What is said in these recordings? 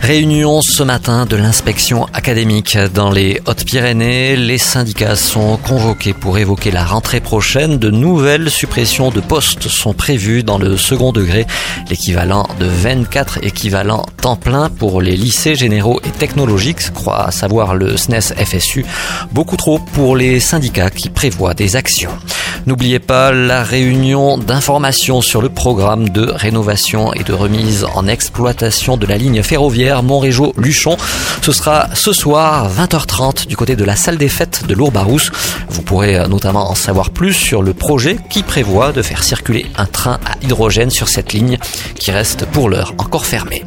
Réunion ce matin de l'inspection académique dans les Hautes-Pyrénées. Les syndicats sont convoqués pour évoquer la rentrée prochaine. De nouvelles suppressions de postes sont prévues dans le second degré, l'équivalent de 24 équivalents temps plein pour les lycées généraux et technologiques, croit à savoir le SNES FSU. Beaucoup trop pour les syndicats qui prévoient des actions. N'oubliez pas la réunion d'information sur le programme de rénovation et de remise en exploitation de la ligne ferroviaire Montrégeau-Luchon. Ce sera ce soir 20h30 du côté de la salle des fêtes de Lourbarousse. Vous pourrez notamment en savoir plus sur le projet qui prévoit de faire circuler un train à hydrogène sur cette ligne qui reste pour l'heure encore fermée.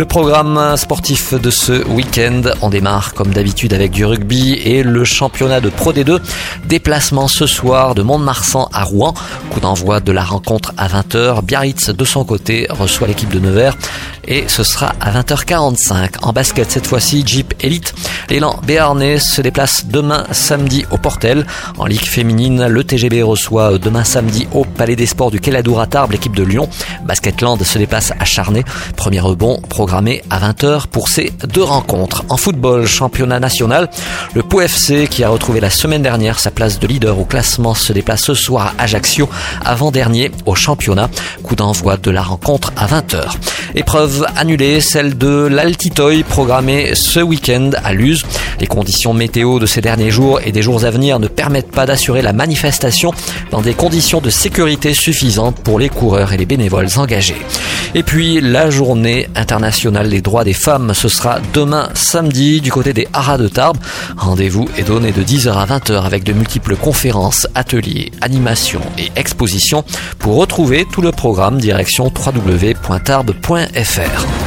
Le programme sportif de ce week-end, on démarre comme d'habitude avec du rugby et le championnat de Pro D2. Déplacement ce soir de Mont-de-Marsan à Rouen. Coup d'envoi de la rencontre à 20h. Biarritz de son côté reçoit l'équipe de Nevers et ce sera à 20h45. En basket cette fois-ci, Jeep Elite. L'élan béarnais se déplace demain samedi au Portel. En Ligue féminine, le TGB reçoit demain samedi au Palais des Sports du Queladour à Tarbes l'équipe de Lyon. Basketland se déplace à Charnay. Premier rebond programmé à 20h pour ces deux rencontres. En football, championnat national, le Pau FC qui a retrouvé la semaine dernière sa place de leader au classement se déplace ce soir à Ajaccio, avant-dernier au championnat. Coup d'envoi de la rencontre à 20h. Épreuve annulée, celle de l'Altitoy programmée ce week-end à Luz. Les conditions météo de ces derniers jours et des jours à venir ne permettent pas d'assurer la manifestation dans des conditions de sécurité suffisantes pour les coureurs et les bénévoles engagés. Et puis la journée internationale des droits des femmes, ce sera demain samedi du côté des Haras de Tarbes. Rendez-vous est donné de 10h à 20h avec de multiples conférences, ateliers, animations et expositions. Pour retrouver tout le programme, direction www.tarbes.fr.